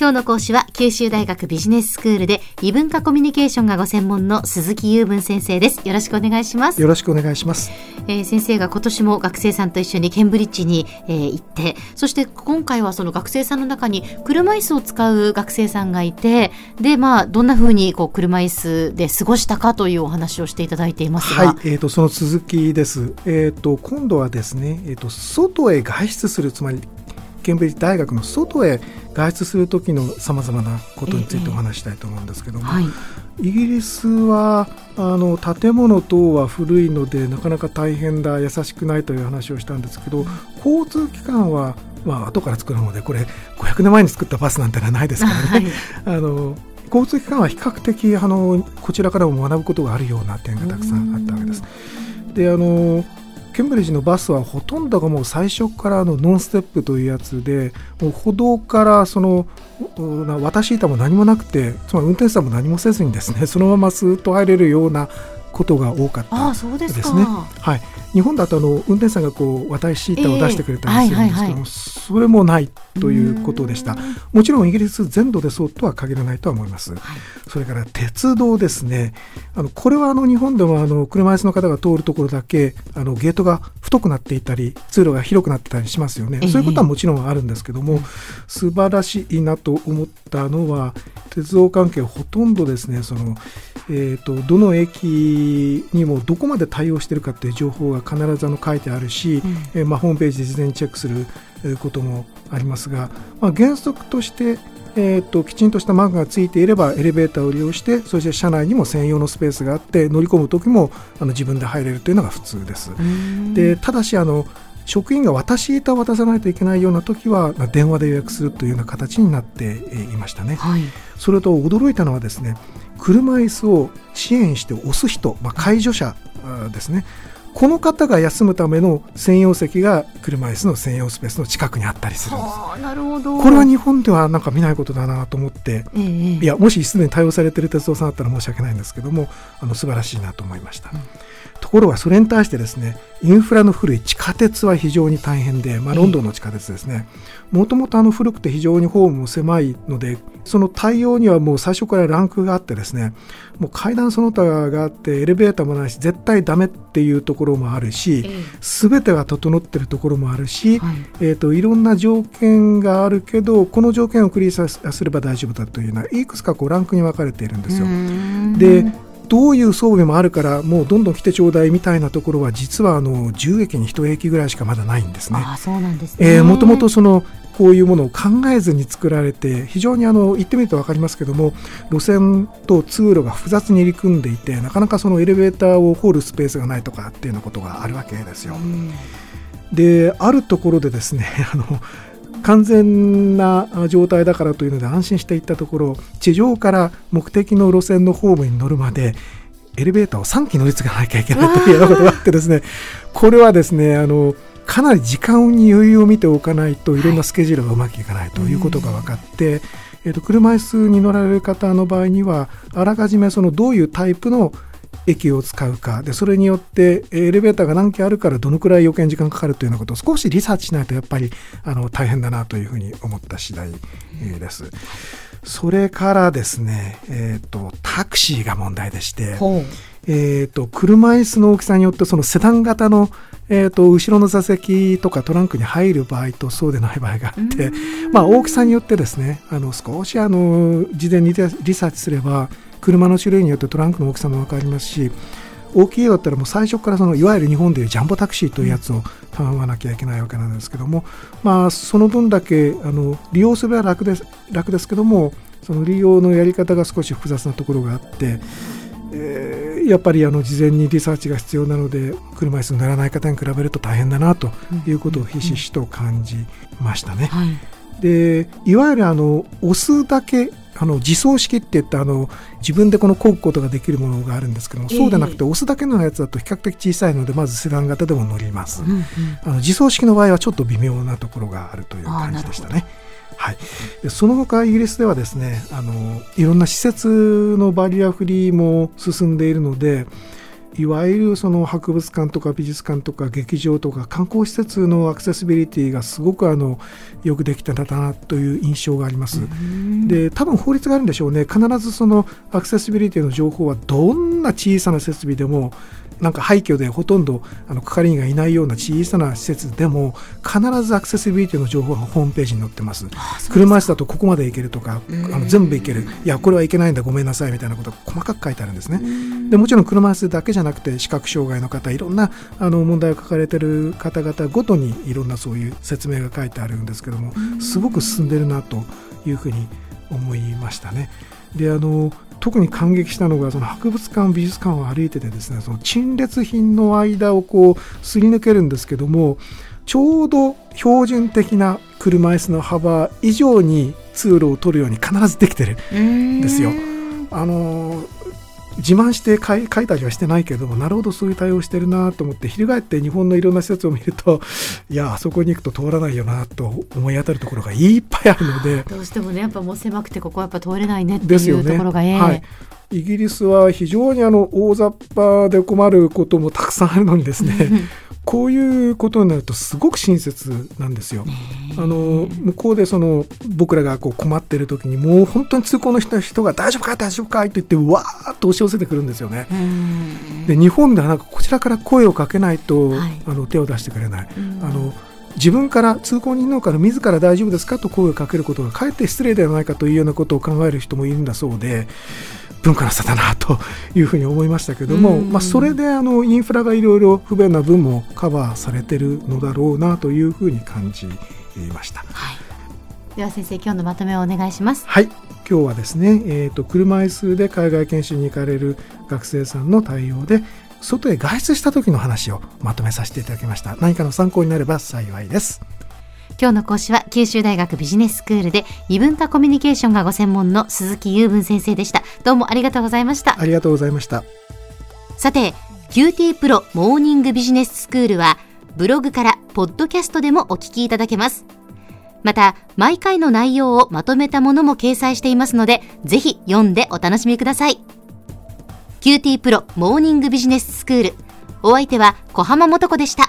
今日の講師は九州大学ビジネススクールで異文化コミュニケーションがご専門の鈴木雄文先生です。よろしくお願いします。よろしくお願いします、えー、先生が今年も学生さんと一緒にケンブリッジに、えー、行ってそして今回はその学生さんの中に車椅子を使う学生さんがいてでまあどんなふうにこう車椅子で過ごしたかというお話をしていただいていますが。はい、えーと、その続きです。えっ、ー、と今度はですねえっ、ー、と外へ外出するつまりケンブリッジ大学の外へ外出する時のさまざまなことについてお話したいと思うんですけども、はい、イギリスはあの建物等は古いのでなかなか大変だ優しくないという話をしたんですけど交通機関はまあ後から作るのでこれ500年前に作ったバスなんてのはないですからね。はい、あの交通機関は比較的あのこちらからも学ぶことがあるような点がたくさんあったわけです。であのケンブリッジのバスはほとんどがもう最初からのノンステップというやつでもう歩道からその渡し板も何もなくてつまり運転手さんも何もせずにですね そのままスーッと入れるようなことが多かったですね。はい、日本だとあの運転手さんがこう渡し板を出してくれたりするんですけども、それもないということでした。もちろんイギリス全土でそうとは限らないとは思います。はい、それから鉄道ですね。あのこれはあの日本でもあの車椅子の方が通るところだけあのゲートが太くなっていたり通路が広くなってたりしますよね。そういうことはもちろんあるんですけども、素晴らしいなと思ったのは鉄道関係ほとんどですねそのえーと、どの駅にもどこまで対応しているかという情報が必ずあの書いてあるし、うん、えー、まあ、ホームページで事前にチェックすることもありますが、まあ、原則として、えーと、きちんとしたマークがついていればエレベーターを利用してそして車内にも専用のスペースがあって乗り込む時もあの自分で入れるというのが普通です。でただしあの職員が渡し板を渡さないといけないような時は電話で予約するというような形になっていましたね。はい、それと驚いたのはですね車椅子を支援して押す人、まあ、介助者ですねこの方が休むための専用席が車椅子の専用スペースの近くにあったりするんです。なるほど。これは日本ではなんか見ないことだなと思って、えー、いやもしすでに対応されている鉄道さんだったら申し訳ないんですけどもあの素晴らしいなと思いました。うん。ところがそれに対してですねインフラの古い地下鉄は非常に大変で、まあ、ロンドンの地下鉄ですね。もともと古くて非常にホームも狭いのでその対応にはもう最初からランクがあってですねもう階段その他があってエレベーターもないし絶対ダメっていうところもあるし、すべてが整ってるところもあるし、はい。えーと、いろんな条件があるけどこの条件をクリアすれば大丈夫だというのはいくつかこうランクに分かれているんですよ。でどういう装備もあるからもうどんどん来てちょうだいみたいなところは実はあの10駅に1駅ぐらいしかまだないんですね。あそうなんですね、もともとそのこういうものを考えずに作られて非常にあの言ってみると分かりますけども路線と通路が複雑に入り組んでいてなかなかそのエレベーターをホールスペースがないとかっていうようなことがあるわけですよ。であるところでですね あの完全な状態だからというので安心していったところ地上から目的の路線のホームに乗るまでエレベーターを3機乗り継がなきゃいけないというようなことがあってですね これはですねあのかなり時間に余裕を見ておかないといろんなスケジュールがうまくいかないということが分かって、はい、えー、と車椅子に乗られる方の場合にはあらかじめそのどういうタイプの駅を使うか。でそれによってエレベーターが何機あるからどのくらい余計に時間かかるというようなことを少しリサーチしないとやっぱりあの大変だなというふうに思った次第です。それからですね、えーと、タクシーが問題でして、えーと、車椅子の大きさによってそのセダン型の、えーと、後ろの座席とかトランクに入る場合とそうでない場合があって、まあ、大きさによってですねあの少しあの事前にリサーチすれば車の種類によってトランクの大きさも分かりますし大きいよだったらもう最初からそのいわゆる日本でいうジャンボタクシーというやつを頼まなきゃいけないわけなんですけども、まあ、その分だけあの利用すれば楽です楽ですけどもその利用のやり方が少し複雑なところがあって、えー、やっぱりあの事前にリサーチが必要なので車椅子に乗らない方に比べると大変だなということをひしひしと感じましたね。はい、でいわゆるあの押すだけあの自走式って言ってあの自分でこの漕ぐことができるものがあるんですけども、えー、そうでなくて押すだけのやつだと比較的小さいのでまずセダン型でも乗ります、うんうん、あの自走式の場合はちょっと微妙なところがあるという感じでしたね。はい、でその他イギリスではですねあのいろんな施設のバリアフリーも進んでいるのでいわゆるその博物館とか美術館とか劇場とか観光施設のアクセシビリティがすごくあのよくできたんだなという印象があります。で多分法律があるんでしょうね必ずそのアクセシビリティの情報はどんな小さな設備でもなんか廃墟でほとんどあの係員がいないような小さな施設でも必ずアクセシビリティの情報がホームページに載ってます。車椅子だとここまで行けるとかあの全部行ける。いやこれはいけないんだごめんなさいみたいなことが細かく書いてあるんですね。でもちろん車椅子だけじゃなくて視覚障害の方いろんなあの問題を抱えている方々ごとにいろんなそういう説明が書いてあるんですけどもすごく進んでるなというふうに思いましたね。であの特に感激したのがその博物館美術館を歩いててですねその陳列品の間をこうすり抜けるんですけどもちょうど標準的な車椅子の幅以上に通路を取るように必ずできてるんですよ。あの自慢して書い書いたりはしてないけどなるほどそういう対応してるなと思って翻って日本のいろんな施設を見るといやあそこに行くと通らないよなと思い当たるところがいっぱいあるのでどうしてもねやっぱもう狭くてここはやっぱ通れないねっていうところが、ね、はい、イギリスは非常にあの大雑把で困ることもたくさんあるのにですねこういうことになるとすごく親切なんですよ。あの向こうでその僕らがこう困ってる時にもう本当に通行の人が大丈夫か？大丈夫か？と言ってわーっと押し寄せてくるんですよね。で日本ではなんかこちらから声をかけないと、はい、あの手を出してくれない。あの自分から通行人のから自ら大丈夫ですか？と声をかけることがかえって失礼ではないかというようなことを考える人もいるんだそうで文化の差だなというふうに思いましたけども、まあ、それであのインフラがいろいろ不便な分もカバーされてるのだろうなというふうに感じました。はい、では先生今日のまとめをお願いします。はい。今日はですね、えーと、車椅子で海外研修に行かれる学生さんの対応で外へ外出した時の話をまとめさせていただきました。何かの参考になれば幸いです今日の講師は九州大学ビジネススクールで異文化コミュニケーションがご専門の鈴木雄文先生でした。どうもありがとうございました。ありがとうございました。さて、QT プロモーニングビジネススクールはブログからポッドキャストでもお聞きいただけます。また、毎回の内容をまとめたものも掲載していますので、ぜひ読んでお楽しみください。QT プロモーニングビジネススクール。お相手は小浜もとこでした。